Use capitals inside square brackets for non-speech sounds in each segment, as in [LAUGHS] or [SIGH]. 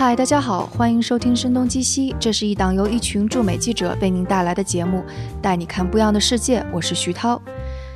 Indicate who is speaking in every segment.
Speaker 1: 嗨，大家好，欢迎收听《声东击西》，这是一档由一群驻美记者为您带来的节目，带你看不一样的世界。我是徐涛。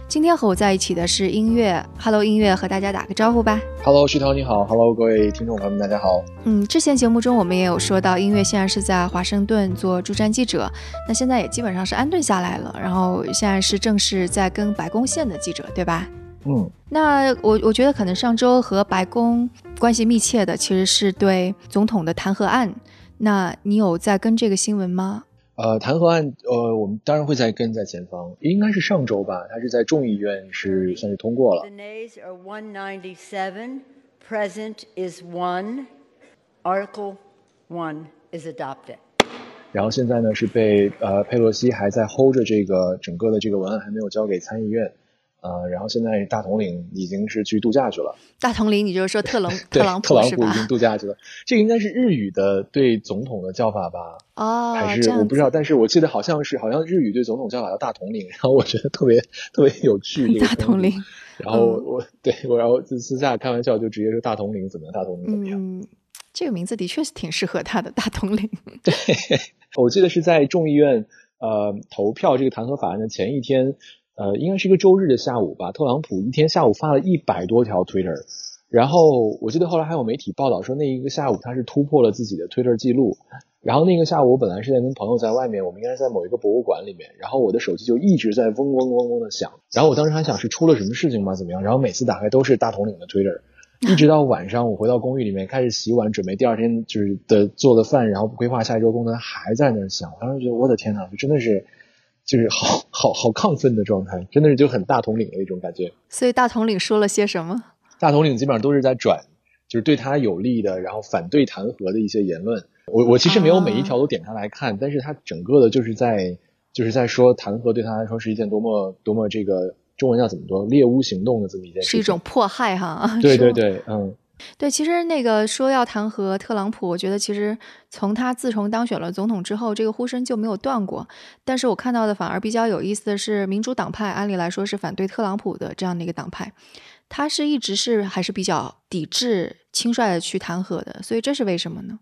Speaker 1: 今天和我在一起的是音乐，Hello，音乐和大家打个招呼吧。
Speaker 2: Hello，徐涛你好，Hello，各位听众朋友们，大家好。
Speaker 1: 嗯，之前节目中我们也有说到，音乐现在是在华盛顿做驻站记者，那现在也基本上是安顿下来了，然后现在是正式在跟白宫线的记者，对吧？
Speaker 2: 嗯，
Speaker 1: 那我我觉得可能上周和白宫关系密切的其实是对总统的弹劾案，那你有在跟这个新闻吗？
Speaker 2: 呃，弹劾案，呃，我们当然会在跟在前方，应该是上周吧，他是在众议院是算是通过了。
Speaker 3: The nays are one ninety seven, Present is one. Article one is adopted.
Speaker 2: 然后现在呢是被呃佩洛西还在 hold 着这个整个的这个文案还没有交给参议院，呃，然后现在大统领已经是去度假去了，
Speaker 1: 大统领，你就是说特朗，[LAUGHS] 特朗
Speaker 2: 特朗
Speaker 1: 是吧？
Speaker 2: 普已经度假去了，这个应该是日语的对总统的叫法吧？
Speaker 1: 哦，
Speaker 2: 还是我不知道，但是我记得好像是好像日语对总统叫法叫大统领，然后我觉得特别特别有趣。[LAUGHS]
Speaker 1: 大统领，
Speaker 2: 然后我我对我然后就私下开玩笑，就直接说大统领怎么样，大统领怎么样。
Speaker 1: 嗯，这个名字的确是挺适合他的，大统领。[LAUGHS]
Speaker 2: 对，我记得是在众议院呃投票这个弹劾法案的前一天，呃，应该是一个周日的下午吧，特朗普一天下午发了一百多条 Twitter，然后我记得后来还有媒体报道说那一个下午他是突破了自己的 Twitter 记录。然后那个下午，我本来是在跟朋友在外面，我们应该是在某一个博物馆里面，然后我的手机就一直在嗡嗡嗡嗡的响，然后我当时还想是出了什么事情吗？怎么样？然后每次打开都是大统领的 Twitter，一直到晚上我回到公寓里面开始洗碗，准备第二天就是的做的饭，然后规划下一周工作，还在那响。我当时觉得我的天呐，就真的是就是好好好亢奋的状态，真的是就很大统领的一种感觉。
Speaker 1: 所以大统领说了些什么？
Speaker 2: 大统领基本上都是在转，就是对他有利的，然后反对弹劾的一些言论。我我其实没有每一条都点开来看，但是他整个的就是在就是在说弹劾对他来说是一件多么多么这个中文叫怎么说猎巫行动的这么一件事情。
Speaker 1: 是一种迫害哈。
Speaker 2: 对对对，嗯。
Speaker 1: 对，其实那个说要弹劾特朗普，我觉得其实从他自从当选了总统之后，这个呼声就没有断过。但是我看到的反而比较有意思的是，民主党派按理来说是反对特朗普的这样的一个党派，他是一直是还是比较抵制轻率的去弹劾的，所以这是为什么呢？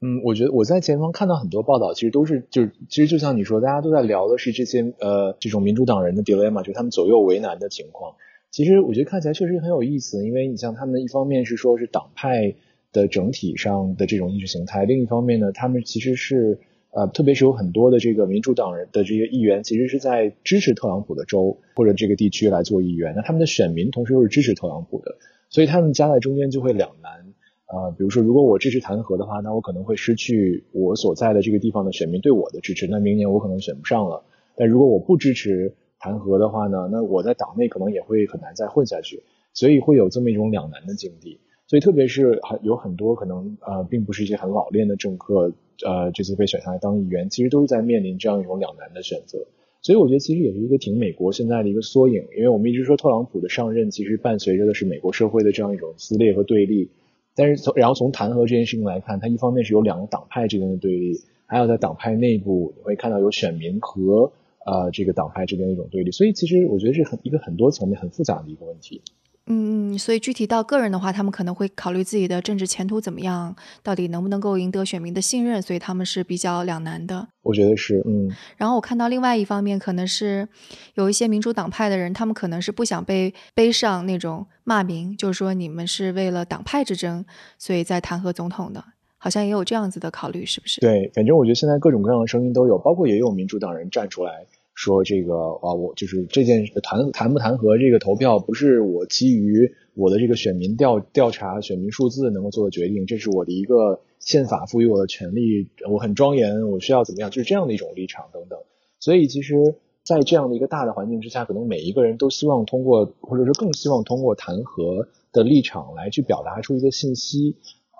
Speaker 2: 嗯，我觉得我在前方看到很多报道，其实都是就是其实就像你说，大家都在聊的是这些呃这种民主党人的 dilemma，就是他们左右为难的情况。其实我觉得看起来确实很有意思，因为你像他们一方面是说是党派的整体上的这种意识形态，另一方面呢，他们其实是呃特别是有很多的这个民主党人的这些议员，其实是在支持特朗普的州或者这个地区来做议员，那他们的选民同时又是支持特朗普的，所以他们夹在中间就会两难。呃，比如说，如果我支持弹劾的话，那我可能会失去我所在的这个地方的选民对我的支持，那明年我可能选不上了。但如果我不支持弹劾的话呢，那我在党内可能也会很难再混下去，所以会有这么一种两难的境地。所以特别是很有很多可能呃，并不是一些很老练的政客，呃，这次被选上来当议员，其实都是在面临这样一种两难的选择。所以我觉得其实也是一个挺美国现在的一个缩影，因为我们一直说特朗普的上任其实伴随着的是美国社会的这样一种撕裂和对立。但是从然后从弹劾这件事情来看，它一方面是有两个党派之间的对立，还有在党派内部你会看到有选民和呃这个党派之间的一种对立，所以其实我觉得是很一个很多层面很复杂的一个问题。
Speaker 1: 嗯嗯，所以具体到个人的话，他们可能会考虑自己的政治前途怎么样，到底能不能够赢得选民的信任，所以他们是比较两难的。
Speaker 2: 我觉得是，嗯，
Speaker 1: 然后我看到另外一方面，可能是有一些民主党派的人，他们可能是不想被背上那种骂名，就是说你们是为了党派之争，所以在弹劾总统的，好像也有这样子的考虑，是不是？
Speaker 2: 对，反正我觉得现在各种各样的声音都有，包括也有民主党人站出来说这个啊，我就是这件弹弹不弹劾这个投票，不是我基于我的这个选民调调查选民数字能够做的决定，这是我的一个宪法赋予我的权利，我很庄严，我需要怎么样，就是这样的一种立场等等。所以其实，在这样的一个大的环境之下，可能每一个人都希望通过，或者说更希望通过弹劾的立场来去表达出一个信息，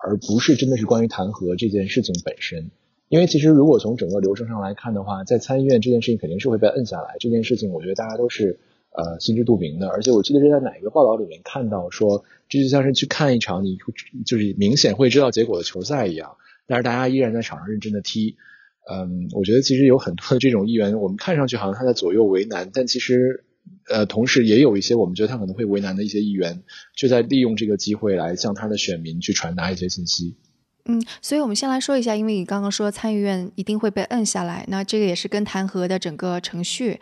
Speaker 2: 而不是真的是关于弹劾这件事情本身。因为其实如果从整个流程上来看的话，在参议院这件事情肯定是会被摁下来。这件事情我觉得大家都是呃心知肚明的。而且我记得是在哪一个报道里面看到说，这就像是去看一场你就是明显会知道结果的球赛一样，但是大家依然在场上认真的踢。嗯，我觉得其实有很多的这种议员，我们看上去好像他在左右为难，但其实呃同时也有一些我们觉得他可能会为难的一些议员，就在利用这个机会来向他的选民去传达一些信息。
Speaker 1: 嗯，所以我们先来说一下，因为你刚刚说参议院一定会被摁下来，那这个也是跟弹劾的整个程序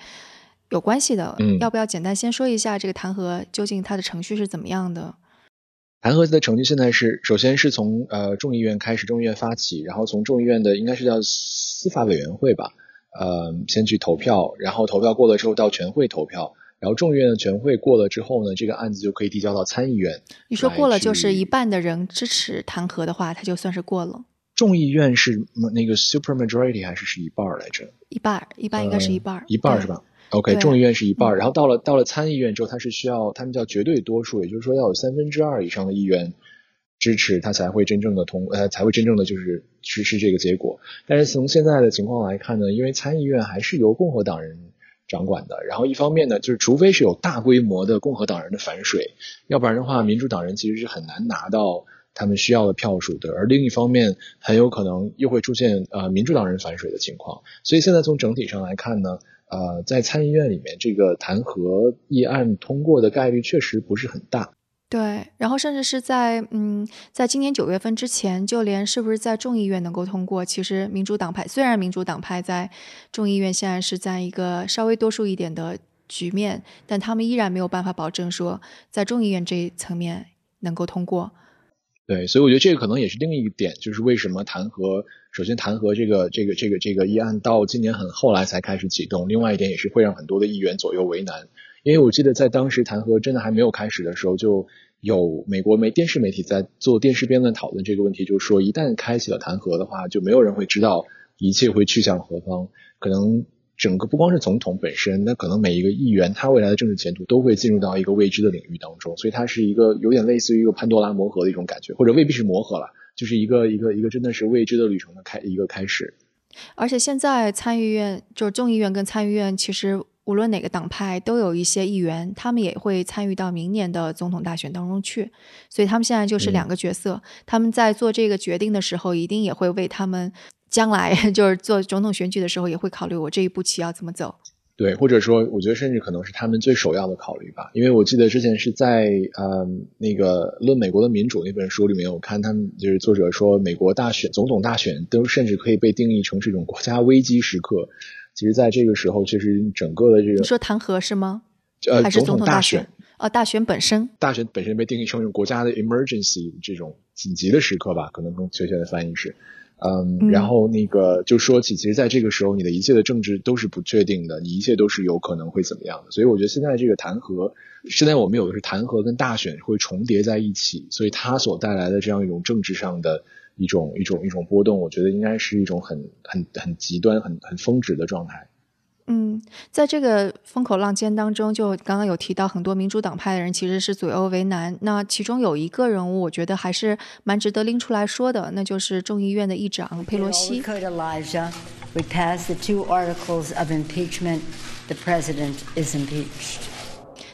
Speaker 1: 有关系的。
Speaker 2: 嗯，
Speaker 1: 要不要简单先说一下这个弹劾究竟它的程序是怎么样的？
Speaker 2: 弹劾的程序现在是，首先是从呃众议院开始，众议院发起，然后从众议院的应该是叫司法委员会吧，呃，先去投票，然后投票过了之后到全会投票。然后众议院的全会过了之后呢，这个案子就可以递交到参议院。
Speaker 1: 你说过了就是一半的人支持弹劾的话，它就算是过了。
Speaker 2: 众议院是那个 super majority 还是是一半来着？
Speaker 1: 一半，一半应该是一半。
Speaker 2: 一半是吧？OK，众议院是一半，然后到了到了参议院之后，它是需要他们叫绝对多数，也就是说要有三分之二以上的议员支持，他才会真正的通呃才会真正的就是实施这个结果。但是从现在的情况来看呢，因为参议院还是由共和党人。掌管的，然后一方面呢，就是除非是有大规模的共和党人的反水，要不然的话，民主党人其实是很难拿到他们需要的票数的。而另一方面，很有可能又会出现呃民主党人反水的情况。所以现在从整体上来看呢，呃，在参议院里面，这个弹劾议案通过的概率确实不是很大。
Speaker 1: 对，然后甚至是在嗯，在今年九月份之前，就连是不是在众议院能够通过，其实民主党派虽然民主党派在众议院现在是在一个稍微多数一点的局面，但他们依然没有办法保证说在众议院这一层面能够通过。
Speaker 2: 对，所以我觉得这个可能也是另一点，就是为什么弹劾，首先弹劾这个这个这个这个议案到今年很后来才开始启动，另外一点也是会让很多的议员左右为难。因为我记得在当时弹劾真的还没有开始的时候，就有美国媒电视媒体在做电视辩论讨论这个问题，就是说一旦开启了弹劾的话，就没有人会知道一切会去向何方。可能整个不光是总统本身，那可能每一个议员他未来的政治前途都会进入到一个未知的领域当中。所以它是一个有点类似于一个潘多拉魔盒的一种感觉，或者未必是魔盒了，就是一个一个一个真的是未知的旅程的开一个开始。
Speaker 1: 而且现在参议院就是众议院跟参议院其实。无论哪个党派都有一些议员，他们也会参与到明年的总统大选当中去，所以他们现在就是两个角色。他们在做这个决定的时候，一定也会为他们将来 [LAUGHS] 就是做总统选举的时候，也会考虑我这一步棋要怎么走。
Speaker 2: 对，或者说，我觉得甚至可能是他们最首要的考虑吧。因为我记得之前是在呃那个《论美国的民主》那本书里面，我看他们就是作者说，美国大选、总统大选都甚至可以被定义成是一种国家危机时刻。其实，在这个时候，就是整个的这个
Speaker 1: 你说弹劾是吗？
Speaker 2: 呃，
Speaker 1: 还是总
Speaker 2: 统
Speaker 1: 大选？哦，大选本身，
Speaker 2: 大选本身被定义成一种国家的 emergency 这种紧急的时刻吧，可能更确切的翻译是，嗯，然后那个就说起，其实在这个时候，你的一切的政治都是不确定的，你一切都是有可能会怎么样的。所以，我觉得现在这个弹劾，现在我们有的是弹劾跟大选会重叠在一起，所以它所带来的这样一种政治上的。一种一种一种波动，我觉得应该是一种很很很极端、很很峰值的状态。
Speaker 1: 嗯，在这个风口浪尖当中，就刚刚有提到很多民主党派的人其实是左右为难。那其中有一个人物，我觉得还是蛮值得拎出来说的，那就是众议院的议长佩洛西。
Speaker 3: We pass the two articles of impeachment. The president is impeached.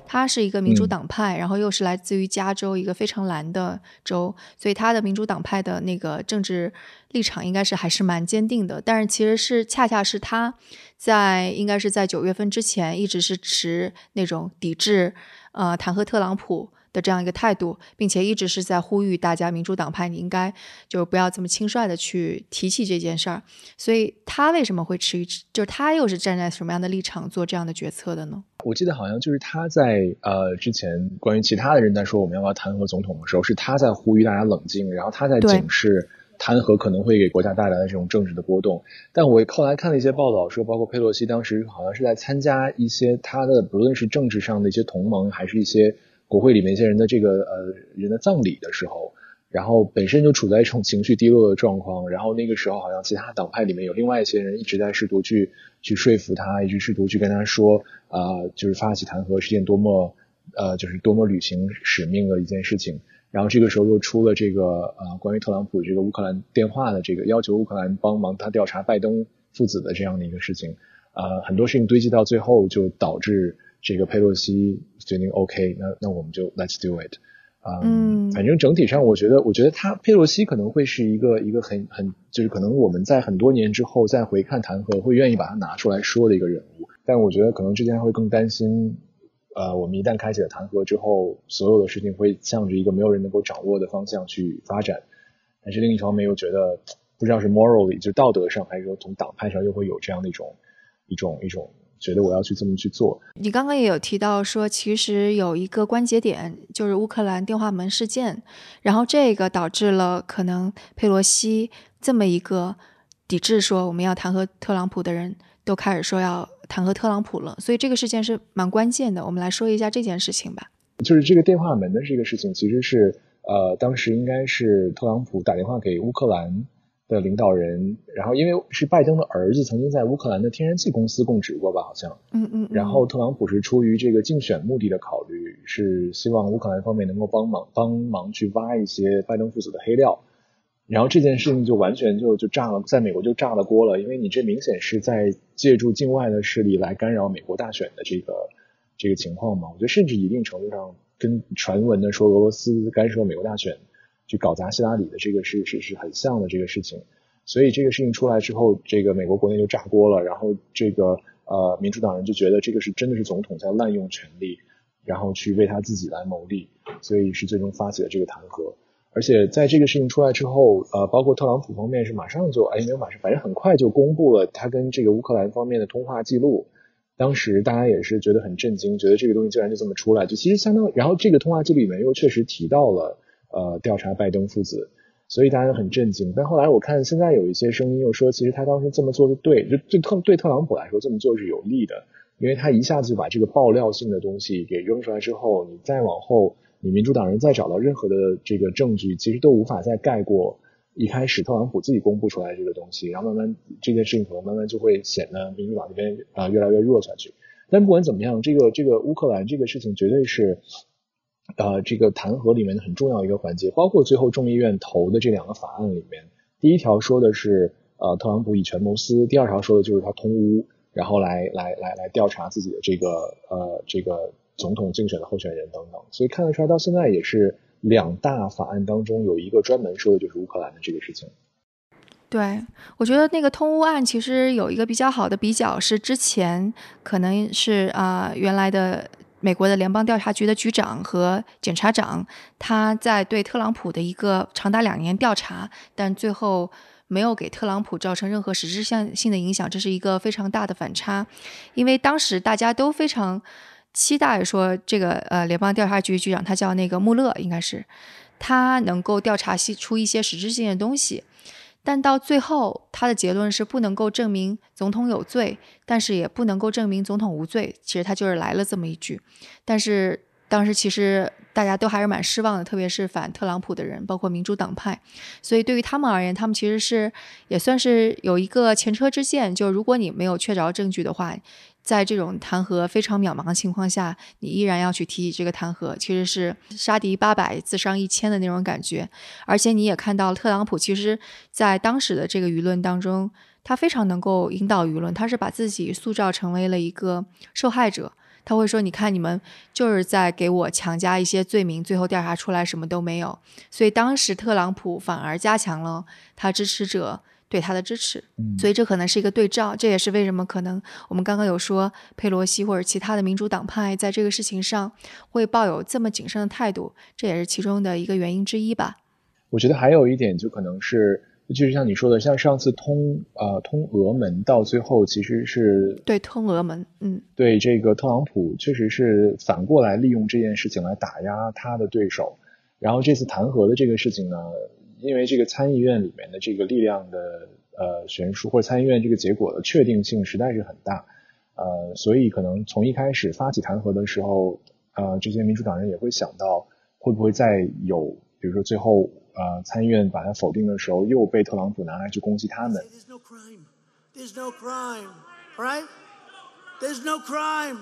Speaker 1: 他是一个民主党派，然后又是来自于加州一个非常蓝的州，所以他的民主党派的那个政治立场应该是还是蛮坚定的。但是其实是恰恰是他在应该是在九月份之前一直是持那种抵制呃弹劾特朗普。的这样一个态度，并且一直是在呼吁大家，民主党派你应该就不要这么轻率的去提起这件事儿。所以他为什么会持于，就是他又是站在什么样的立场做这样的决策的呢？
Speaker 2: 我记得好像就是他在呃之前关于其他的人在说我们要不要弹劾总统的时候，是他在呼吁大家冷静，然后他在警示弹劾可能会给国家带来的这种政治的波动。但我后来看了一些报道说，包括佩洛西当时好像是在参加一些他的不论是政治上的一些同盟，还是一些。国会里面一些人的这个呃人的葬礼的时候，然后本身就处在一种情绪低落的状况，然后那个时候好像其他党派里面有另外一些人一直在试图去去说服他，一直试图去跟他说啊，就是发起弹劾是件多么呃就是多么履行使命的一件事情。然后这个时候又出了这个呃关于特朗普这个乌克兰电话的这个要求乌克兰帮忙他调查拜登父子的这样的一个事情，呃很多事情堆积到最后就导致。这个佩洛西决定 OK，那那我们就 Let's do it，啊，嗯，反正整体上我觉得，我觉得他佩洛西可能会是一个一个很很就是可能我们在很多年之后再回看弹劾会愿意把它拿出来说的一个人物，但我觉得可能之前会更担心，呃，我们一旦开启了弹劾之后，所有的事情会向着一个没有人能够掌握的方向去发展。但是另一方面又觉得不知道是 morally 就道德上，还是说从党派上又会有这样的一种一种一种觉得我要去这么去做。
Speaker 1: 你刚刚也有提到说，其实有一个关节点就是乌克兰电话门事件，然后这个导致了可能佩洛西这么一个抵制说我们要弹劾特朗普的人都开始说要弹劾特朗普了，所以这个事件是蛮关键的。我们来说一下这件事情吧。
Speaker 2: 就是这个电话门的这个事情，其实是呃，当时应该是特朗普打电话给乌克兰的领导人，然后因为是拜登的儿子曾经在乌克兰的天然气公司供职过吧，好像，
Speaker 1: 嗯嗯，
Speaker 2: 然后特朗普是出于这个竞选目的的考虑，是希望乌克兰方面能够帮忙帮忙去挖一些拜登父子的黑料，然后这件事情就完全就就炸了，在美国就炸了锅了，因为你这明显是在借助境外的势力来干扰美国大选的这个。这个情况嘛，我觉得甚至一定程度上跟传闻的说俄罗斯干涉美国大选去搞砸希拉里的这个是是是很像的这个事情，所以这个事情出来之后，这个美国国内就炸锅了，然后这个呃民主党人就觉得这个是真的是总统在滥用权力，然后去为他自己来谋利，所以是最终发起了这个弹劾，而且在这个事情出来之后，呃，包括特朗普方面是马上就哎没有马上，反正很快就公布了他跟这个乌克兰方面的通话记录。当时大家也是觉得很震惊，觉得这个东西竟然就这么出来，就其实相当。然后这个通话记录里面又确实提到了呃调查拜登父子，所以大家很震惊。但后来我看现在有一些声音又说，其实他当时这么做是对，就对特对特朗普来说这么做是有利的，因为他一下子就把这个爆料性的东西给扔出来之后，你再往后，你民主党人再找到任何的这个证据，其实都无法再盖过。一开始特朗普自己公布出来这个东西，然后慢慢这件事情可能慢慢就会显得民主党这边啊越来越弱下去。但不管怎么样，这个这个乌克兰这个事情绝对是呃这个弹劾里面的很重要一个环节。包括最后众议院投的这两个法案里面，第一条说的是呃特朗普以权谋私，第二条说的就是他通乌，然后来来来来调查自己的这个呃这个总统竞选的候选人等等。所以看得出来，到现在也是。两大法案当中有一个专门说的就是乌克兰的这个事情。
Speaker 1: 对，我觉得那个通乌案其实有一个比较好的比较是之前可能是啊原来的美国的联邦调查局的局长和检察长他在对特朗普的一个长达两年调查，但最后没有给特朗普造成任何实质性性的影响，这是一个非常大的反差，因为当时大家都非常。期待说这个呃联邦调查局局长他叫那个穆勒，应该是他能够调查出一些实质性的东西，但到最后他的结论是不能够证明总统有罪，但是也不能够证明总统无罪。其实他就是来了这么一句，但是当时其实大家都还是蛮失望的，特别是反特朗普的人，包括民主党派。所以对于他们而言，他们其实是也算是有一个前车之鉴，就如果你没有确凿证据的话。在这种弹劾非常渺茫的情况下，你依然要去提起这个弹劾，其实是杀敌八百自伤一千的那种感觉。而且你也看到，特朗普其实在当时的这个舆论当中，他非常能够引导舆论，他是把自己塑造成为了一个受害者。他会说：“你看，你们就是在给我强加一些罪名，最后调查出来什么都没有。”所以当时特朗普反而加强了他支持者。对他的支持，所以这可能是一个对照，这也是为什么可能我们刚刚有说佩洛西或者其他的民主党派在这个事情上会抱有这么谨慎的态度，这也是其中的一个原因之一吧。
Speaker 2: 我觉得还有一点就可能是，就是像你说的，像上次通呃通俄门到最后其实是
Speaker 1: 对通俄门，嗯，
Speaker 2: 对这个特朗普确实是反过来利用这件事情来打压他的对手，然后这次弹劾的这个事情呢。因为这个参议院里面的这个力量的呃悬殊，或者参议院这个结果的确定性实在是很大，呃，所以可能从一开始发起弹劾的时候，呃，这些民主党人也会想到会不会再有，比如说最后呃参议院把它否定的时候，又被特朗普拿来去攻击他们。There's no crime. There's no crime. Right? There's no crime.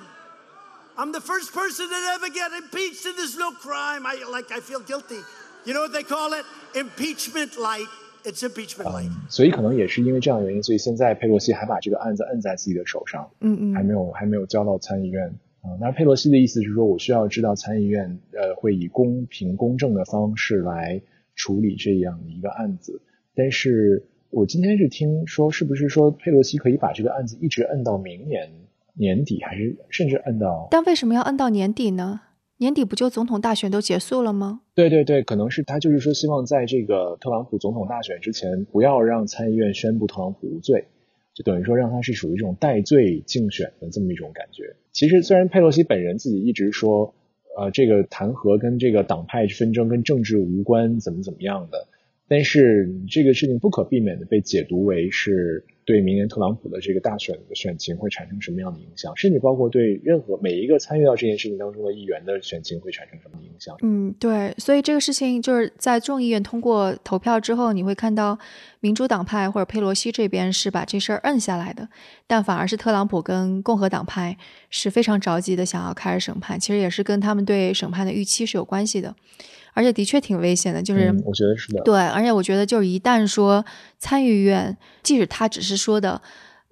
Speaker 2: I'm the first person that ever get impeached, and there's no crime. I like I feel guilty. You know what they call it? Impeachment light. It's impeachment light. 所以可能也是因为这样的原因，所以现在佩洛西还把这个案子摁在自己的手上，
Speaker 1: 嗯嗯，
Speaker 2: 还没有还没有交到参议院。啊，那佩洛西的意思是说，我需要知道参议院呃会以公平公正的方式来处理这样的一个案子。但是我今天是听说，是不是说佩洛西可以把这个案子一直摁到明年年底，还是甚至摁到？
Speaker 1: 但为什么要摁到年底呢？年底不就总统大选都结束了吗？
Speaker 2: 对对对，可能是他就是说希望在这个特朗普总统大选之前，不要让参议院宣布特朗普无罪，就等于说让他是属于这种代罪竞选的这么一种感觉。其实虽然佩洛西本人自己一直说，呃，这个弹劾跟这个党派纷争跟政治无关，怎么怎么样的，但是这个事情不可避免的被解读为是。对明年特朗普的这个大选的选情会产生什么样的影响？甚至包括对任何每一个参与到这件事情当中的议员的选情会产生什么影响？
Speaker 1: 嗯，对，所以这个事情就是在众议院通过投票之后，你会看到民主党派或者佩洛西这边是把这事儿摁下来的，但反而是特朗普跟共和党派是非常着急的想要开始审判。其实也是跟他们对审判的预期是有关系的。而且的确挺危险的，就是
Speaker 2: 我觉得是的。
Speaker 1: 对，而且我觉得就是一旦说参议院，即使他只是说的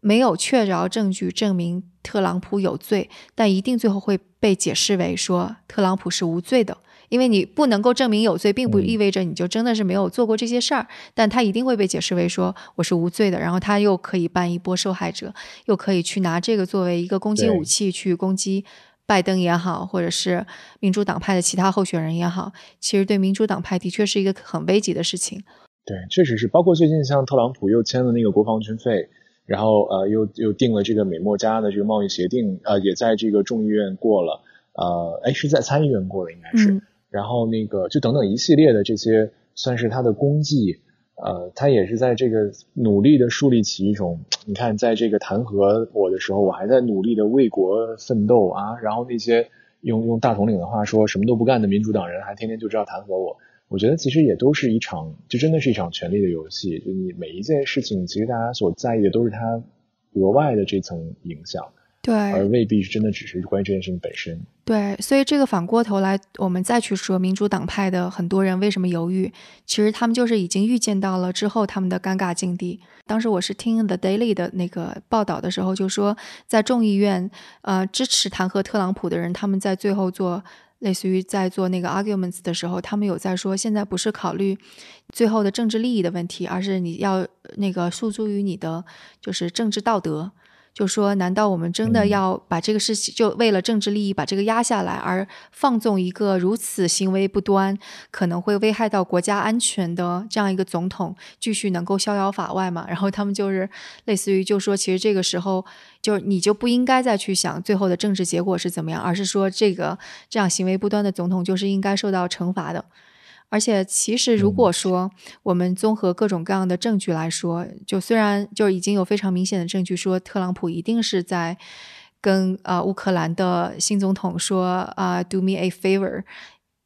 Speaker 1: 没有确凿证据证明特朗普有罪，但一定最后会被解释为说特朗普是无罪的，因为你不能够证明有罪，并不意味着你就真的是没有做过这些事儿，但他一定会被解释为说我是无罪的，然后他又可以办一波受害者，又可以去拿这个作为一个攻击武器去攻击。拜登也好，或者是民主党派的其他候选人也好，其实对民主党派的确是一个很危急的事情。
Speaker 2: 对，确实是。包括最近像特朗普又签了那个国防军费，然后呃又又定了这个美墨加的这个贸易协定，呃也在这个众议院过了，呃哎是在参议院过了应该是，然后那个就等等一系列的这些算是他的功绩。呃，他也是在这个努力的树立起一种，你看，在这个弹劾我的时候，我还在努力的为国奋斗啊。然后那些用用大统领的话说，什么都不干的民主党人，还天天就知道弹劾我。我觉得其实也都是一场，就真的是一场权力的游戏。就你每一件事情，其实大家所在意的都是他额外的这层影响。
Speaker 1: 对，
Speaker 2: 而未必是真的只是关于这件事情本身。
Speaker 1: 对，所以这个反过头来，我们再去说民主党派的很多人为什么犹豫，其实他们就是已经预见到了之后他们的尴尬境地。当时我是听 The Daily 的那个报道的时候，就说在众议院，呃，支持弹劾特朗普的人，他们在最后做类似于在做那个 arguments 的时候，他们有在说，现在不是考虑最后的政治利益的问题，而是你要那个诉诸于你的就是政治道德。就说，难道我们真的要把这个事情就为了政治利益把这个压下来，而放纵一个如此行为不端、可能会危害到国家安全的这样一个总统继续能够逍遥法外吗？[LAUGHS] 然后他们就是类似于就说，其实这个时候就你就不应该再去想最后的政治结果是怎么样，而是说这个这样行为不端的总统就是应该受到惩罚的。而且，其实如果说我们综合各种各样的证据来说，就虽然就已经有非常明显的证据说特朗普一定是在跟呃乌克兰的新总统说啊，do me a favor，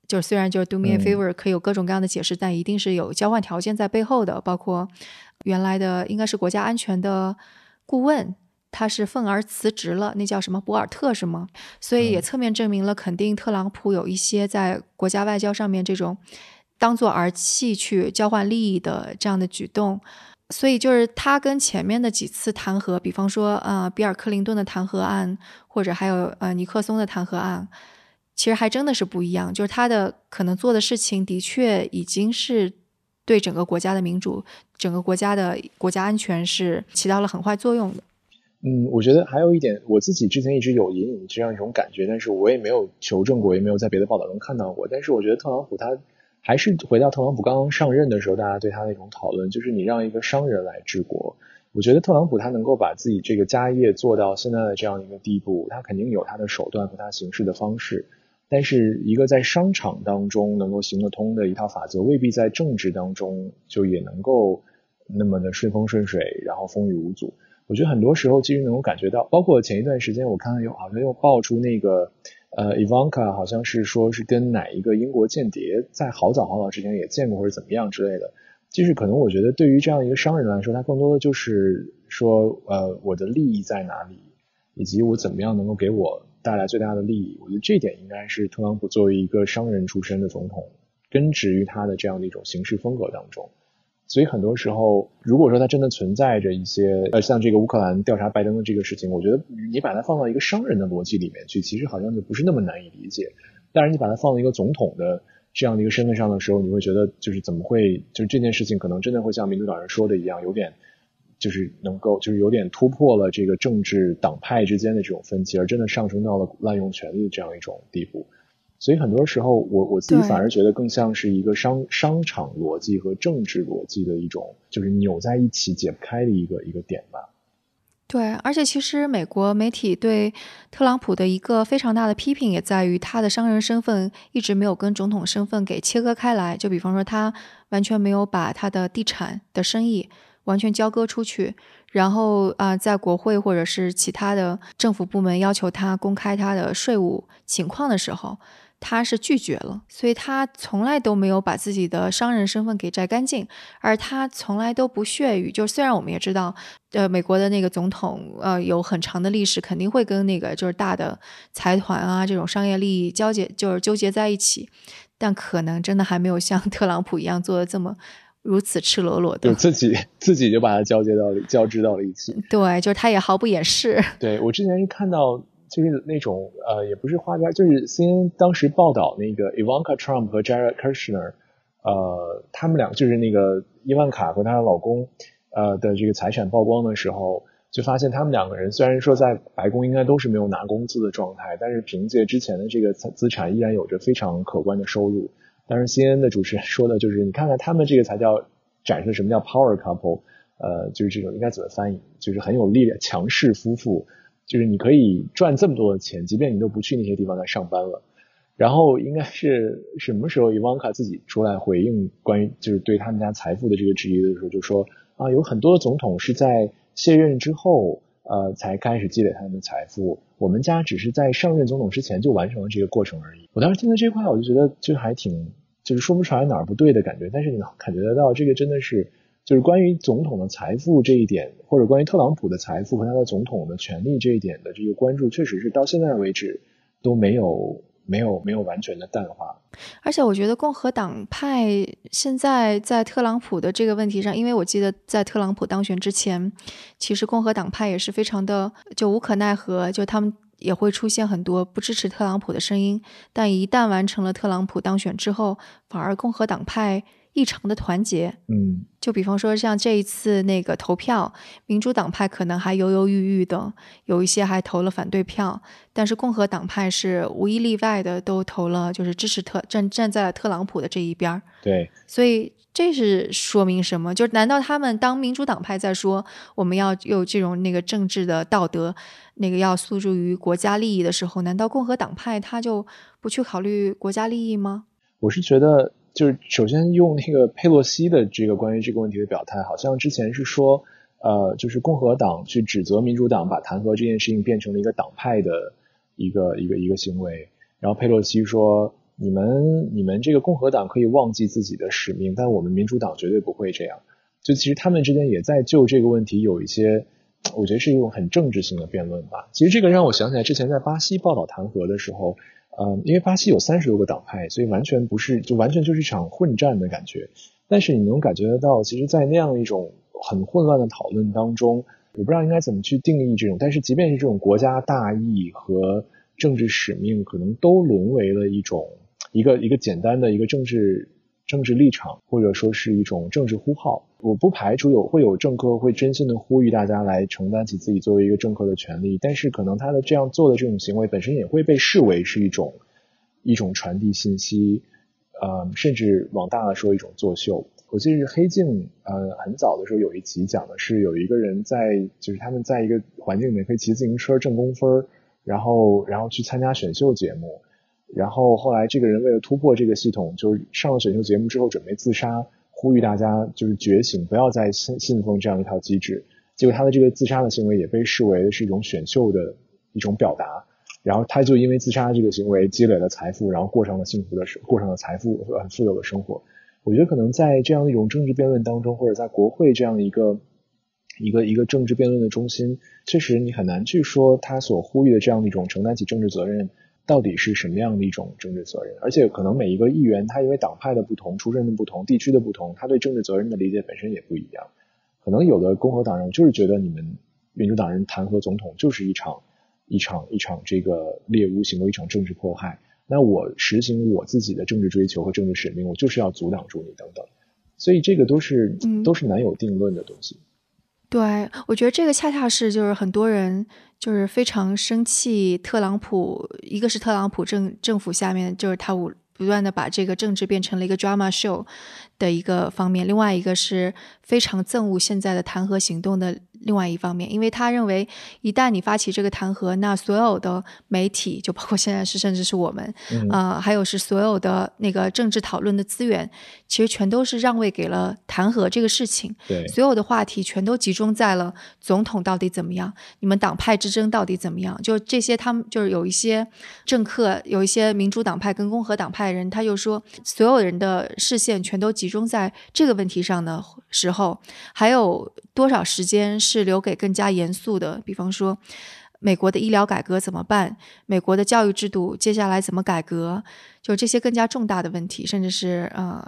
Speaker 1: 就虽然就是 do me a favor 可以有各种各样的解释，但一定是有交换条件在背后的，包括原来的应该是国家安全的顾问，他是愤而辞职了，那叫什么博尔特是吗？所以也侧面证明了肯定特朗普有一些在国家外交上面这种。当做儿戏去交换利益的这样的举动，所以就是他跟前面的几次弹劾，比方说呃比尔克林顿的弹劾案，或者还有呃尼克松的弹劾案，其实还真的是不一样。就是他的可能做的事情，的确已经是对整个国家的民主、整个国家的国家安全是起到了很坏作用的。
Speaker 2: 嗯，我觉得还有一点，我自己之前一直有隐隐这样一种感觉，但是我也没有求证过，也没有在别的报道中看到过。但是我觉得特朗普他。还是回到特朗普刚刚上任的时候，大家对他那种讨论，就是你让一个商人来治国。我觉得特朗普他能够把自己这个家业做到现在的这样一个地步，他肯定有他的手段和他行事的方式。但是一个在商场当中能够行得通的一套法则，未必在政治当中就也能够那么的顺风顺水，然后风雨无阻。我觉得很多时候其实能够感觉到，包括前一段时间我看到有好像又爆出那个。呃，Ivanka 好像是说是跟哪一个英国间谍在好早好早之前也见过或者怎么样之类的。其实可能我觉得对于这样一个商人来说，他更多的就是说，呃，我的利益在哪里，以及我怎么样能够给我带来最大的利益。我觉得这点应该是特朗普作为一个商人出身的总统，根植于他的这样的一种行事风格当中。所以很多时候，如果说它真的存在着一些，呃，像这个乌克兰调查拜登的这个事情，我觉得你把它放到一个商人的逻辑里面去，其实好像就不是那么难以理解。但是你把它放到一个总统的这样的一个身份上的时候，你会觉得就是怎么会，就是这件事情可能真的会像民主党人说的一样，有点就是能够就是有点突破了这个政治党派之间的这种分歧，而真的上升到了滥用权力这样一种地步。所以很多时候，我我自己反而觉得更像是一个商商场逻辑和政治逻辑的一种，就是扭在一起解不开的一个一个点吧。
Speaker 1: 对，而且其实美国媒体对特朗普的一个非常大的批评，也在于他的商人身份一直没有跟总统身份给切割开来。就比方说，他完全没有把他的地产的生意完全交割出去，然后啊，在国会或者是其他的政府部门要求他公开他的税务情况的时候。他是拒绝了，所以他从来都没有把自己的商人身份给摘干净，而他从来都不屑于，就虽然我们也知道，呃，美国的那个总统，呃，有很长的历史，肯定会跟那个就是大的财团啊这种商业利益交结，就是纠结在一起，但可能真的还没有像特朗普一样做的这么如此赤裸裸的，
Speaker 2: 自己自己就把它交接到交织到了一起，
Speaker 1: 对，就是他也毫不掩饰。[LAUGHS]
Speaker 2: 对我之前是看到。就是那种呃，也不是花边，就是 C N 当时报道那个 Ivanka Trump 和 Jared Kushner，呃，他们俩就是那个伊万卡和她的老公呃的这个财产曝光的时候，就发现他们两个人虽然说在白宫应该都是没有拿工资的状态，但是凭借之前的这个资产依然有着非常可观的收入。但是 CNN 的主持人说的就是，你看看他们这个才叫展示什么叫 power couple，呃，就是这种应该怎么翻译，就是很有力量、强势夫妇。就是你可以赚这么多的钱，即便你都不去那些地方再上班了。然后应该是什么时候伊万卡自己出来回应关于就是对他们家财富的这个质疑的时候，就说啊，有很多总统是在卸任之后呃才开始积累他们的财富，我们家只是在上任总统之前就完成了这个过程而已。我当时听到这话，我就觉得就还挺就是说不出来哪儿不对的感觉，但是你能感觉得到这个真的是。就是关于总统的财富这一点，或者关于特朗普的财富和他的总统的权利这一点的这个关注，确实是到现在为止都没有没有没有完全的淡化。
Speaker 1: 而且我觉得共和党派现在在特朗普的这个问题上，因为我记得在特朗普当选之前，其实共和党派也是非常的就无可奈何，就他们也会出现很多不支持特朗普的声音。但一旦完成了特朗普当选之后，反而共和党派。异常的团结，
Speaker 2: 嗯，
Speaker 1: 就比方说像这一次那个投票，民主党派可能还犹犹豫豫的，有一些还投了反对票，但是共和党派是无一例外的都投了，就是支持特站站在了特朗普的这一边儿。
Speaker 2: 对，
Speaker 1: 所以这是说明什么？就是难道他们当民主党派在说我们要有这种那个政治的道德，那个要诉诸于国家利益的时候，难道共和党派他就不去考虑国家利益吗？
Speaker 2: 我是觉得。就是首先用那个佩洛西的这个关于这个问题的表态，好像之前是说，呃，就是共和党去指责民主党把弹劾这件事情变成了一个党派的一个一个一个行为。然后佩洛西说，你们你们这个共和党可以忘记自己的使命，但我们民主党绝对不会这样。就其实他们之间也在就这个问题有一些，我觉得是一种很政治性的辩论吧。其实这个让我想起来之前在巴西报道弹劾的时候。嗯，因为巴西有三十多个党派，所以完全不是，就完全就是一场混战的感觉。但是你能感觉得到，其实，在那样一种很混乱的讨论当中，我不知道应该怎么去定义这种。但是，即便是这种国家大义和政治使命，可能都沦为了一种一个一个简单的一个政治。政治立场，或者说是一种政治呼号，我不排除有会有政客会真心的呼吁大家来承担起自己作为一个政客的权利，但是可能他的这样做的这种行为本身也会被视为是一种一种传递信息，呃，甚至往大了说一种作秀。我记得是《黑镜》呃很早的时候有一集讲的是有一个人在就是他们在一个环境里面可以骑自行车挣工分，然后然后去参加选秀节目。然后后来这个人为了突破这个系统，就是上了选秀节目之后准备自杀，呼吁大家就是觉醒，不要再信信奉这样一套机制。结果他的这个自杀的行为也被视为是一种选秀的一种表达。然后他就因为自杀这个行为积累了财富，然后过上了幸福的生，过上了财富很富有的生活。我觉得可能在这样的一种政治辩论当中，或者在国会这样一个一个一个政治辩论的中心，确实你很难去说他所呼吁的这样的一种承担起政治责任。到底是什么样的一种政治责任？而且可能每一个议员，他因为党派的不同、出身的不同、地区的不同，他对政治责任的理解本身也不一样。可能有的共和党人就是觉得你们民主党人弹劾总统就是一场一场一场这个猎巫行为，一场政治迫害。那我实行我自己的政治追求和政治使命，我就是要阻挡住你等等。所以这个都是都是难有定论的东西。
Speaker 1: 对，我觉得这个恰恰是就是很多人就是非常生气，特朗普一个是特朗普政政府下面就是他不不断的把这个政治变成了一个 drama show 的一个方面，另外一个是非常憎恶现在的弹劾行动的。另外一方面，因为他认为，一旦你发起这个弹劾，那所有的媒体，就包括现在是甚至是我们，啊，还有是所有的那个政治讨论的资源，其实全都是让位给了弹劾这个事情。
Speaker 2: 对，
Speaker 1: 所有的话题全都集中在了总统到底怎么样，你们党派之争到底怎么样？就这些，他们就是有一些政客，有一些民主党派跟共和党派人，他就说，所有人的视线全都集中在这个问题上的时候，还有多少时间？是是留给更加严肃的，比方说，美国的医疗改革怎么办？美国的教育制度接下来怎么改革？就这些更加重大的问题，甚至是呃。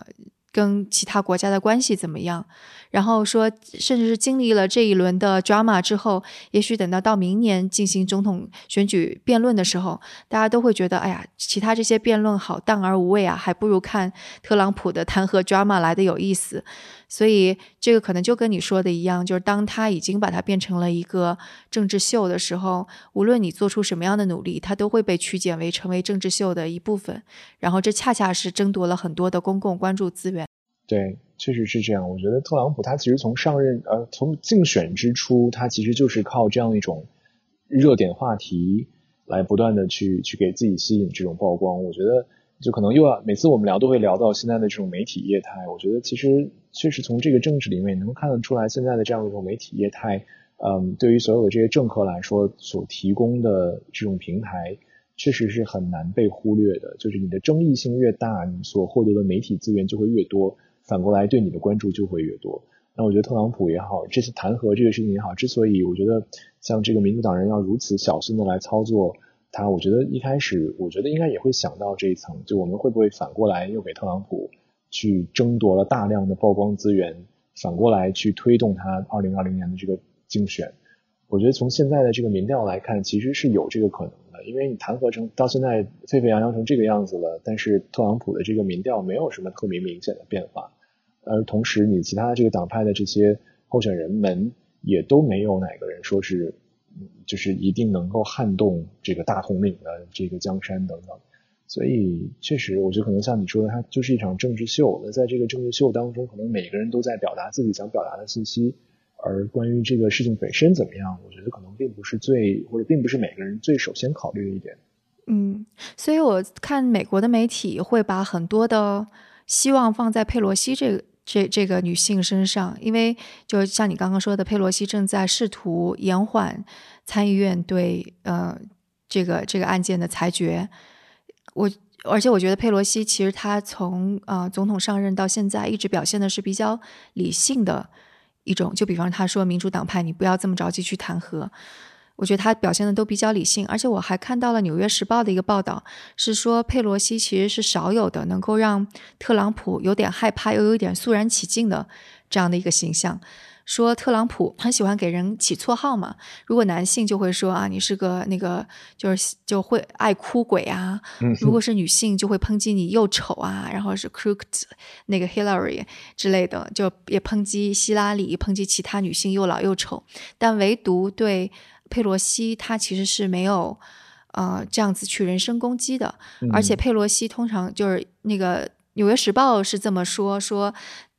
Speaker 1: 跟其他国家的关系怎么样？然后说，甚至是经历了这一轮的 drama 之后，也许等到到明年进行总统选举辩论的时候，大家都会觉得，哎呀，其他这些辩论好淡而无味啊，还不如看特朗普的弹劾 drama 来的有意思。所以，这个可能就跟你说的一样，就是当他已经把它变成了一个政治秀的时候，无论你做出什么样的努力，它都会被曲解为成为政治秀的一部分。然后，这恰恰是争夺了很多的公共关注资源。
Speaker 2: 对，确实是这样。我觉得特朗普他其实从上任，呃，从竞选之初，他其实就是靠这样一种热点话题来不断的去去给自己吸引这种曝光。我觉得就可能又要每次我们聊都会聊到现在的这种媒体业态。我觉得其实确实从这个政治里面能看得出来，现在的这样一种媒体业态，嗯，对于所有的这些政客来说，所提供的这种平台确实是很难被忽略的。就是你的争议性越大，你所获得的媒体资源就会越多。反过来对你的关注就会越多。那我觉得特朗普也好，这次弹劾这个事情也好，之所以我觉得像这个民主党人要如此小心的来操作他，我觉得一开始我觉得应该也会想到这一层，就我们会不会反过来又给特朗普去争夺了大量的曝光资源，反过来去推动他二零二零年的这个竞选。我觉得从现在的这个民调来看，其实是有这个可能的，因为你弹劾成到现在沸沸扬扬成这个样子了，但是特朗普的这个民调没有什么特别明显的变化。而同时，你其他这个党派的这些候选人们也都没有哪个人说是，就是一定能够撼动这个大统领的这个江山等等。所以，确实，我觉得可能像你说的，它就是一场政治秀。那在这个政治秀当中，可能每个人都在表达自己想表达的信息，而关于这个事情本身怎么样，我觉得可能并不是最，或者并不是每个人最首先考虑的一点。
Speaker 1: 嗯，所以我看美国的媒体会把很多的希望放在佩洛西这个。这这个女性身上，因为就像你刚刚说的，佩洛西正在试图延缓参议院对呃这个这个案件的裁决。我而且我觉得佩洛西其实她从呃总统上任到现在，一直表现的是比较理性的一种。就比方他说，民主党派你不要这么着急去弹劾。我觉得他表现的都比较理性，而且我还看到了《纽约时报》的一个报道，是说佩洛西其实是少有的能够让特朗普有点害怕又有一点肃然起敬的这样的一个形象。说特朗普很喜欢给人起绰号嘛，如果男性就会说啊，你是个那个就是就会爱哭鬼啊；如果是女性就会抨击你又丑啊，然后是 crooked 那个 Hillary 之类的，就也抨击希拉里，抨击其他女性又老又丑，但唯独对。佩洛西他其实是没有，呃，这样子去人身攻击的，而且佩洛西通常就是那个《纽约时报》是这么说说，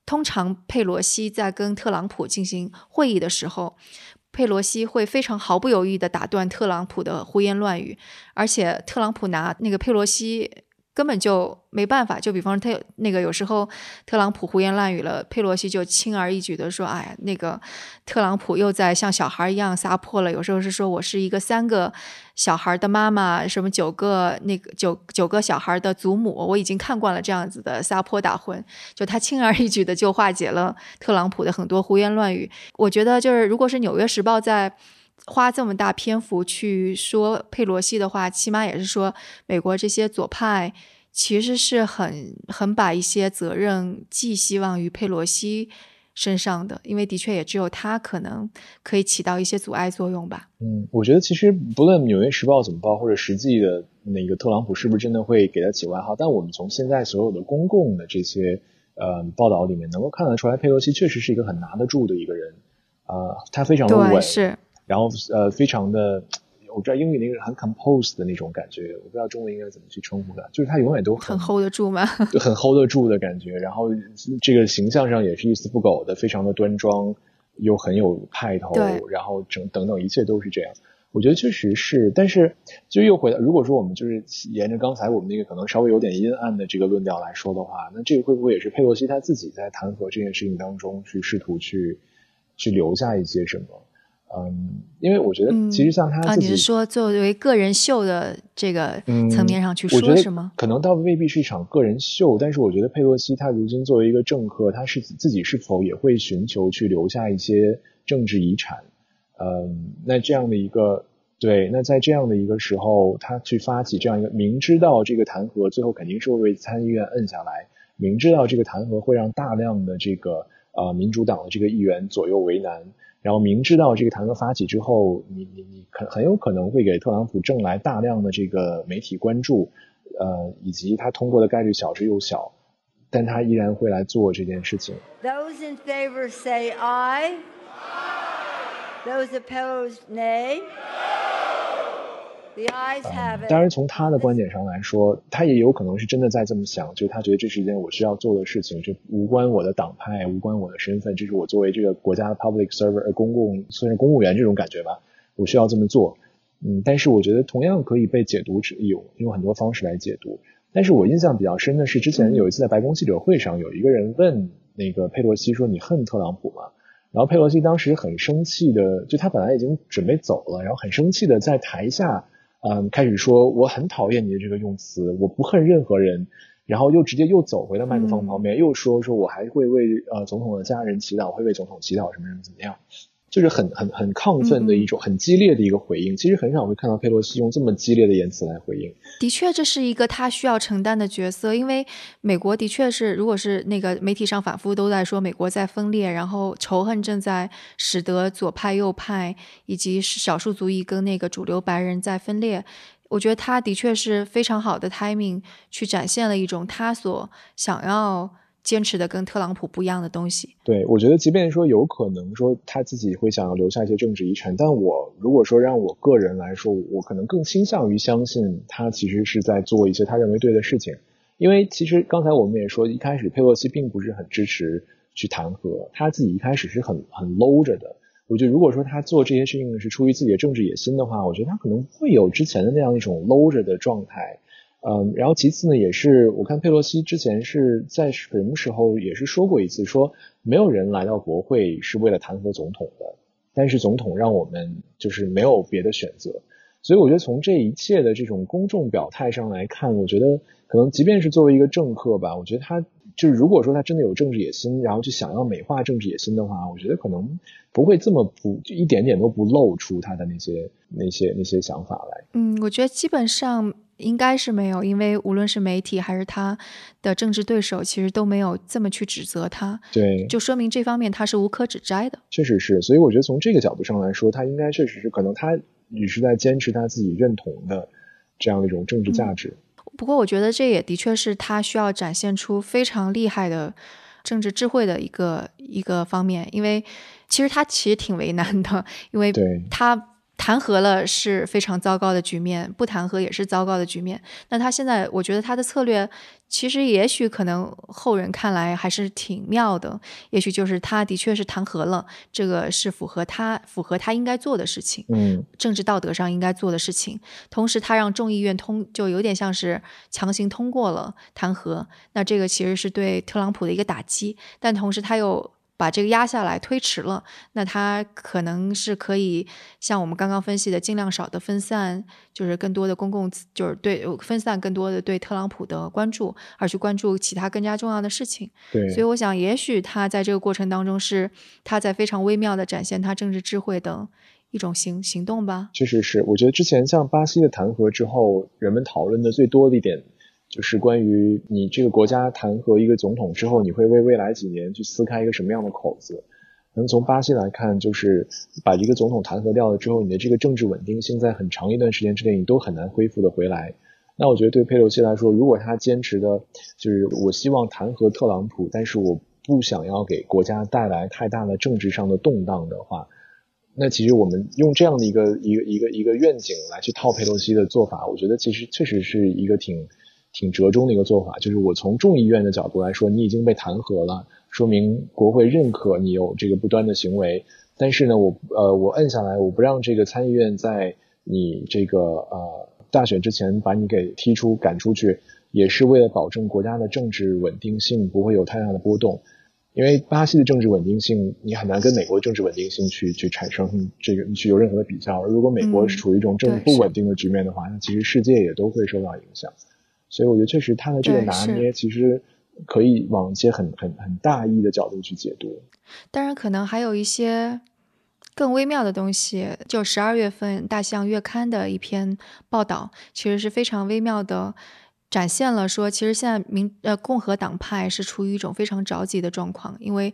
Speaker 1: 通常佩洛西在跟特朗普进行会议的时候，佩洛西会非常毫不犹豫的打断特朗普的胡言乱语，而且特朗普拿那个佩洛西。根本就没办法，就比方说他那个有时候特朗普胡言乱语了，佩洛西就轻而易举的说：“哎呀，那个特朗普又在像小孩一样撒泼了。”有时候是说我是一个三个小孩的妈妈，什么九个那个九九个小孩的祖母，我已经看惯了这样子的撒泼打混。就他轻而易举的就化解了特朗普的很多胡言乱语。我觉得就是如果是《纽约时报》在。花这么大篇幅去说佩洛西的话，起码也是说美国这些左派其实是很很把一些责任寄希望于佩洛西身上的，因为的确也只有他可能可以起到一些阻碍作用吧。
Speaker 2: 嗯，我觉得其实不论《纽约时报》怎么报，或者实际的那个特朗普是不是真的会给他起外号，但我们从现在所有的公共的这些呃报道里面能够看得出来，佩洛西确实是一个很拿得住的一个人。呃，他非常的稳，
Speaker 1: 是，
Speaker 2: 然后呃，非常的，我知道英语那个很 composed 的那种感觉，我不知道中文应该怎么去称呼它，就是他永远都
Speaker 1: 很 hold 得住吗？
Speaker 2: 就很 hold 得住的感觉，然后这个形象上也是一丝不苟的，非常的端庄，又很有派头，然后整等等一切都是这样。我觉得确实是，但是就又回到，如果说我们就是沿着刚才我们那个可能稍微有点阴暗的这个论调来说的话，那这个会不会也是佩洛西他自己在弹劾这件事情当中去试图去去留下一些什么？嗯，因为我觉得其实像他自己，
Speaker 1: 你是说作为个人秀的这个层面上去说，是吗？
Speaker 2: 可能倒未必是一场个人秀，但是我觉得佩洛西他如今作为一个政客，他是自己是否也会寻求去留下一些政治遗产？嗯，那这样的一个对，那在这样的一个时候，他去发起这样一个明知道这个弹劾最后肯定是会被参议院摁下来，明知道这个弹劾会让大量的这个呃民主党的这个议员左右为难，然后明知道这个弹劾发起之后，你你你很很有可能会给特朗普挣来大量的这个媒体关注，呃，以及他通过的概率小之又小，但他依然会来做这件事情。
Speaker 3: Those in favor say aye. Those opposed, nay. The eyes have
Speaker 2: 当然，从他的观点上来说，他也有可能是真的在这么想，就是他觉得这是一件我需要做的事情，这无关我的党派，无关我的身份，这是我作为这个国家的 public server，公共算是公务员这种感觉吧，我需要这么做。嗯，但是我觉得同样可以被解读有有很多方式来解读。但是我印象比较深的是，之前有一次在白宫记者会上，有一个人问那个佩洛西说：“你恨特朗普吗？”然后佩洛西当时很生气的，就他本来已经准备走了，然后很生气的在台下，嗯，开始说我很讨厌你的这个用词，我不恨任何人，然后又直接又走回到麦克风旁边，又说说我还会为呃总统的家人祈祷，会为总统祈祷什么什么怎么样。就是很很很亢奋的一种很激烈的一个回应，其实很少会看到佩洛西用这么激烈的言辞来回应。
Speaker 1: 的确，这是一个他需要承担的角色，因为美国的确是，如果是那个媒体上反复都在说美国在分裂，然后仇恨正在使得左派、右派以及少数族裔跟那个主流白人在分裂，我觉得他的确是非常好的 timing 去展现了一种他所想要。坚持的跟特朗普不一样的东西。
Speaker 2: 对，我觉得即便说有可能说他自己会想要留下一些政治遗产，但我如果说让我个人来说，我可能更倾向于相信他其实是在做一些他认为对的事情。因为其实刚才我们也说，一开始佩洛西并不是很支持去弹劾，他自己一开始是很很搂着的。我觉得如果说他做这些事情是出于自己的政治野心的话，我觉得他可能会有之前的那样一种搂着的状态。嗯，然后其次呢，也是我看佩洛西之前是在什么时候也是说过一次，说没有人来到国会是为了弹劾总统的，但是总统让我们就是没有别的选择，所以我觉得从这一切的这种公众表态上来看，我觉得可能即便是作为一个政客吧，我觉得他就是如果说他真的有政治野心，然后就想要美化政治野心的话，我觉得可能不会这么不就一点点都不露出他的那些那些那些想法来。
Speaker 1: 嗯，我觉得基本上。应该是没有，因为无论是媒体还是他的政治对手，其实都没有这么去指责他。
Speaker 2: 对，
Speaker 1: 就说明这方面他是无可指摘的。
Speaker 2: 确实是，所以我觉得从这个角度上来说，他应该确实是可能他也是在坚持他自己认同的这样的一种政治价值。
Speaker 1: 不过，我觉得这也的确是他需要展现出非常厉害的政治智慧的一个一个方面，因为其实他其实挺为难的，因为他。弹劾了是非常糟糕的局面，不弹劾也是糟糕的局面。那他现在，我觉得他的策略其实也许可能后人看来还是挺妙的。也许就是他的确是弹劾了，这个是符合他符合他应该做的事情，
Speaker 2: 嗯，
Speaker 1: 政治道德上应该做的事情。同时，他让众议院通，就有点像是强行通过了弹劾。那这个其实是对特朗普的一个打击，但同时他又。把这个压下来，推迟了，那他可能是可以像我们刚刚分析的，尽量少的分散，就是更多的公共，就是对分散更多的对特朗普的关注，而去关注其他更加重要的事情。
Speaker 2: 对，
Speaker 1: 所以我想，也许他在这个过程当中是他在非常微妙的展现他政治智慧的一种行行动吧。
Speaker 2: 确实是，我觉得之前像巴西的弹劾之后，人们讨论的最多的一点。就是关于你这个国家弹劾一个总统之后，你会为未来几年去撕开一个什么样的口子？能从巴西来看，就是把一个总统弹劾掉了之后，你的这个政治稳定性在很长一段时间之内你都很难恢复的回来。那我觉得对佩洛西来说，如果他坚持的就是我希望弹劾特朗普，但是我不想要给国家带来太大的政治上的动荡的话，那其实我们用这样的一个一个一个一个愿景来去套佩洛西的做法，我觉得其实确实是一个挺挺折中的一个做法。就是我从众议院的角度来说，你已经被弹劾了，说明国会认可你有这个不端的行为。但是呢，我呃我摁下来，我不让这个参议院在你这个呃大选之前把你给踢出赶出去，也是为了保证国家的政治稳定性不会有太大的波动。因为巴西的政治稳定性，你很难跟美国的政治稳定性去去产生这个去有任何的比较。如果美国是处于一种政治不稳定的局面的话，那其实世界也都会受到影响。所以我觉得确实他的这个拿捏，其实可以往一些很很很大意的角度去解读。
Speaker 1: 当然，可能还有一些更微妙的东西。就十二月份《大象月刊》的一篇报道，其实是非常微妙的。展现了说，其实现在民呃共和党派是处于一种非常着急的状况，因为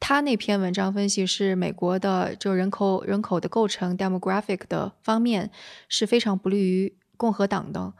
Speaker 1: 他那篇文章分析是美国的就人口人口的构成 demographic 的方面是非常不利于共和党的，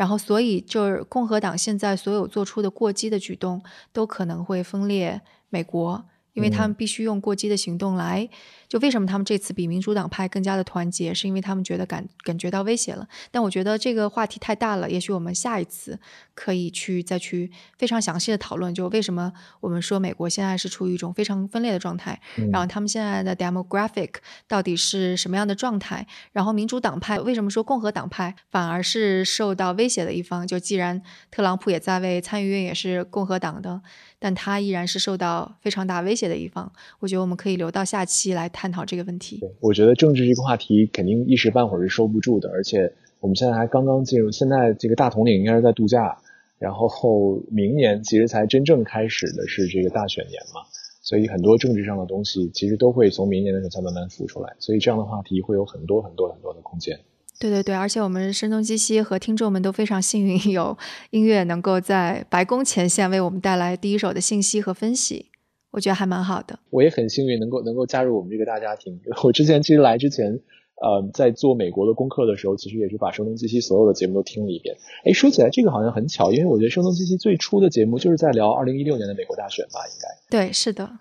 Speaker 1: 然后所以就是共和党现在所有做出的过激的举动都可能会分裂美国。因为他们必须用过激的行动来，就为什么他们这次比民主党派更加的团结，是因为他们觉得感感觉到威胁了。但我觉得这个话题太大了，也许我们下一次可以去再去非常详细的讨论，就为什么我们说美国现在是处于一种非常分裂的状态，然后他们现在的 demographic 到底是什么样的状态，然后民主党派为什么说共和党派反而是受到威胁的一方？就既然特朗普也在位，参议院也是共和党的。但他依然是受到非常大威胁的一方。我觉得我们可以留到下期来探讨这个问题。
Speaker 2: 我觉得政治这个话题肯定一时半会儿是收不住的，而且我们现在还刚刚进入，现在这个大统领应该是在度假，然后明年其实才真正开始的是这个大选年嘛，所以很多政治上的东西其实都会从明年的时候才慢慢浮出来，所以这样的话题会有很多很多很多的空间。
Speaker 1: 对对对，而且我们声东击西和听众们都非常幸运，[LAUGHS] 有音乐能够在白宫前线为我们带来第一手的信息和分析，我觉得还蛮好的。
Speaker 2: 我也很幸运能够能够加入我们这个大家庭。[LAUGHS] 我之前其实来之前，呃，在做美国的功课的时候，其实也是把声东击西所有的节目都听了一遍。哎，说起来这个好像很巧，因为我觉得声东击西最初的节目就是在聊二零一六年的美国大选吧，应该。
Speaker 1: 对，是的。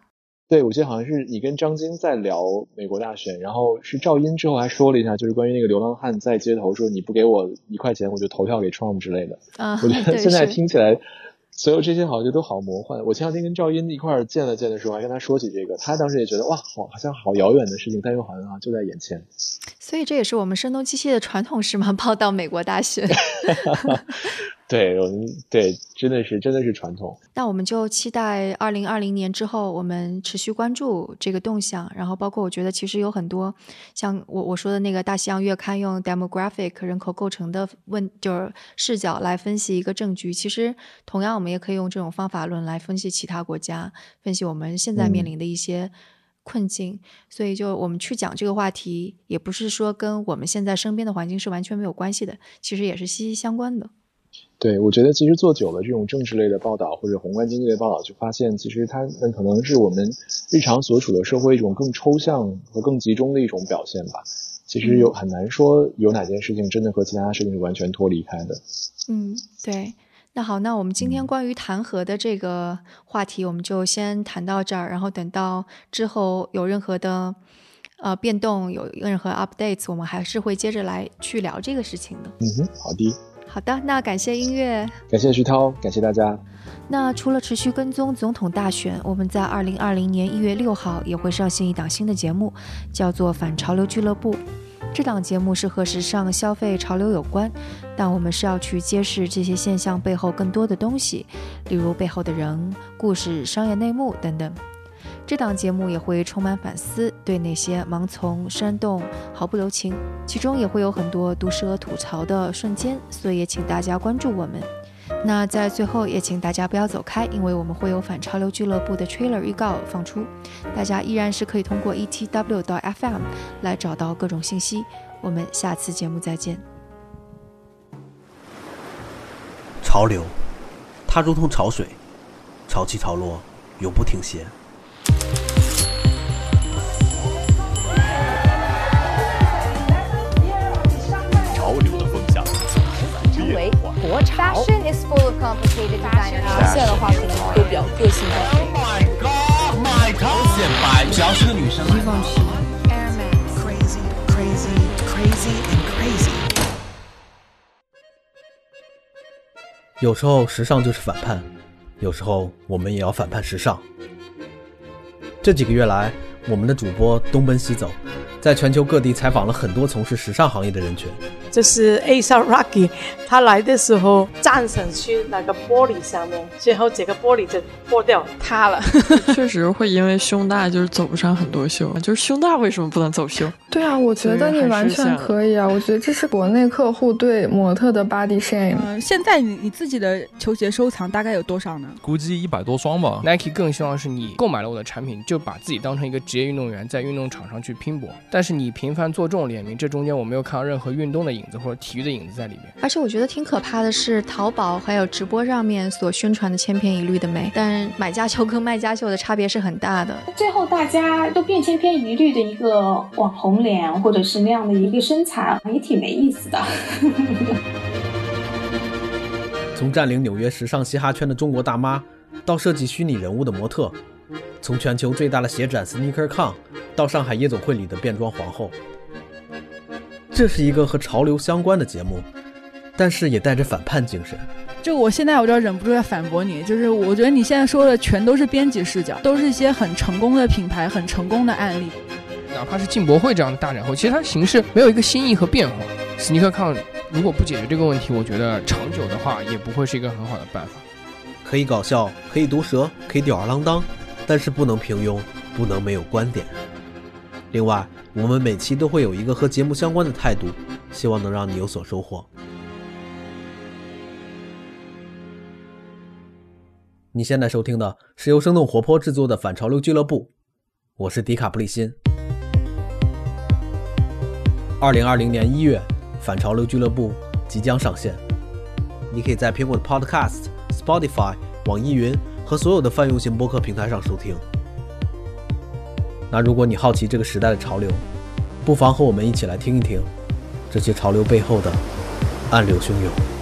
Speaker 2: 对，我记得好像是你跟张晶在聊美国大选，然后是赵英之后还说了一下，就是关于那个流浪汉在街头说你不给我一块钱，我就投票给 Trump 之类的。
Speaker 1: 啊，
Speaker 2: 我觉得现在听起来，所有这些好像都好魔幻。我前两天跟赵英一块儿见了见的时候，还跟他说起这个，他当时也觉得哇，好好像好遥远的事情，但又好像就在眼前。
Speaker 1: 所以这也是我们声东击西的传统是吗？报道美国大选。[LAUGHS]
Speaker 2: 对，我们对，真的是真的是传统。
Speaker 1: 那我们就期待二零二零年之后，我们持续关注这个动向。然后，包括我觉得其实有很多像我我说的那个《大西洋月刊》用 demographic 人口构成的问就是视角来分析一个政局。其实，同样我们也可以用这种方法论来分析其他国家，分析我们现在面临的一些困境。所以，就我们去讲这个话题，也不是说跟我们现在身边的环境是完全没有关系的，其实也是息息相关的。
Speaker 2: 对，我觉得其实做久了这种政治类的报道或者宏观经济类报道，就发现其实它们可能是我们日常所处的社会一种更抽象和更集中的一种表现吧。其实有很难说有哪件事情真的和其他事情是完全脱离开的。
Speaker 1: 嗯，对。那好，那我们今天关于弹劾的这个话题，我们就先谈到这儿，然后等到之后有任何的呃变动，有任何 updates，我们还是会接着来去聊这个事情的。
Speaker 2: 嗯哼，好的。
Speaker 1: 好的，那感谢音乐，
Speaker 2: 感谢徐涛，感谢大家。
Speaker 1: 那除了持续跟踪总统大选，我们在二零二零年一月六号也会上线一档新的节目，叫做《反潮流俱乐部》。这档节目是和时尚消费潮流有关，但我们是要去揭示这些现象背后更多的东西，例如背后的人、故事、商业内幕等等。这档节目也会充满反思，对那些盲从、煽动毫不留情，其中也会有很多毒舌吐槽的瞬间，所以也请大家关注我们。那在最后也请大家不要走开，因为我们会有反潮流俱乐部的 trailer 预告放出，大家依然是可以通过 etw 到 fm 来找到各种信息。我们下次节目再见。
Speaker 4: 潮流，它如同潮水，潮起潮落，永不停歇。
Speaker 5: 国潮。Fashion is full of complicated。现在的话可能都比较个性化。
Speaker 4: 只要是个女生，
Speaker 5: 放弃。Crazy, crazy, crazy and crazy。
Speaker 4: 有时候时尚就是反叛，有时候我们也要反叛时尚。这几个月来，我们的主播东奔西走。在全球各地采访了很多从事时尚行业的人群。
Speaker 6: 就是 A 上 Rocky，他来的时候站上去那个玻璃上面，最后这个玻璃就破掉塌了。[LAUGHS]
Speaker 7: 确实会因为胸大就是走不上很多秀，就是胸大为什么不能走秀？
Speaker 8: 对啊，我觉得你完全可以啊。我觉得这是国内客户对模特的 body shame。
Speaker 9: 嗯，现在你你自己的球鞋收藏大概有多少呢？
Speaker 10: 估计一百多双吧。
Speaker 11: Nike 更希望是你购买了我的产品，就把自己当成一个职业运动员，在运动场上去拼搏。但是你频繁做这种联名，这中间我没有看到任何运动的影子或者体育的影子在里面。
Speaker 1: 而且我觉得挺可怕的是，淘宝还有直播上面所宣传的千篇一律的美，但买家秀跟卖家秀的差别是很大的。
Speaker 12: 最后大家都变千篇一律的一个网红脸，或者是那样的一个身材，也挺没意思的。[LAUGHS]
Speaker 4: 从占领纽约时尚嘻哈圈的中国大妈，到设计虚拟人物的模特。从全球最大的鞋展 SneakerCon 到上海夜总会里的变装皇后，这是一个和潮流相关的节目，但是也带着反叛精神。
Speaker 9: 就我现在我就忍不住要反驳你，就是我觉得你现在说的全都是编辑视角，都是一些很成功的品牌、很成功的案例。
Speaker 11: 哪怕是进博会这样的大展会，其实它形式没有一个新意和变化。SneakerCon 如果不解决这个问题，我觉得长久的话也不会是一个很好的办法。
Speaker 4: 可以搞笑，可以毒舌，可以吊儿郎当。但是不能平庸，不能没有观点。另外，我们每期都会有一个和节目相关的态度，希望能让你有所收获。你现在收听的是由生动活泼制作的反潮流俱乐部，我是迪卡布里辛。二零二零年一月，反潮流俱乐部即将上线，你可以在苹果的 Podcast、Spotify、网易云。和所有的泛用型播客平台上收听。那如果你好奇这个时代的潮流，不妨和我们一起来听一听这些潮流背后的暗流汹涌。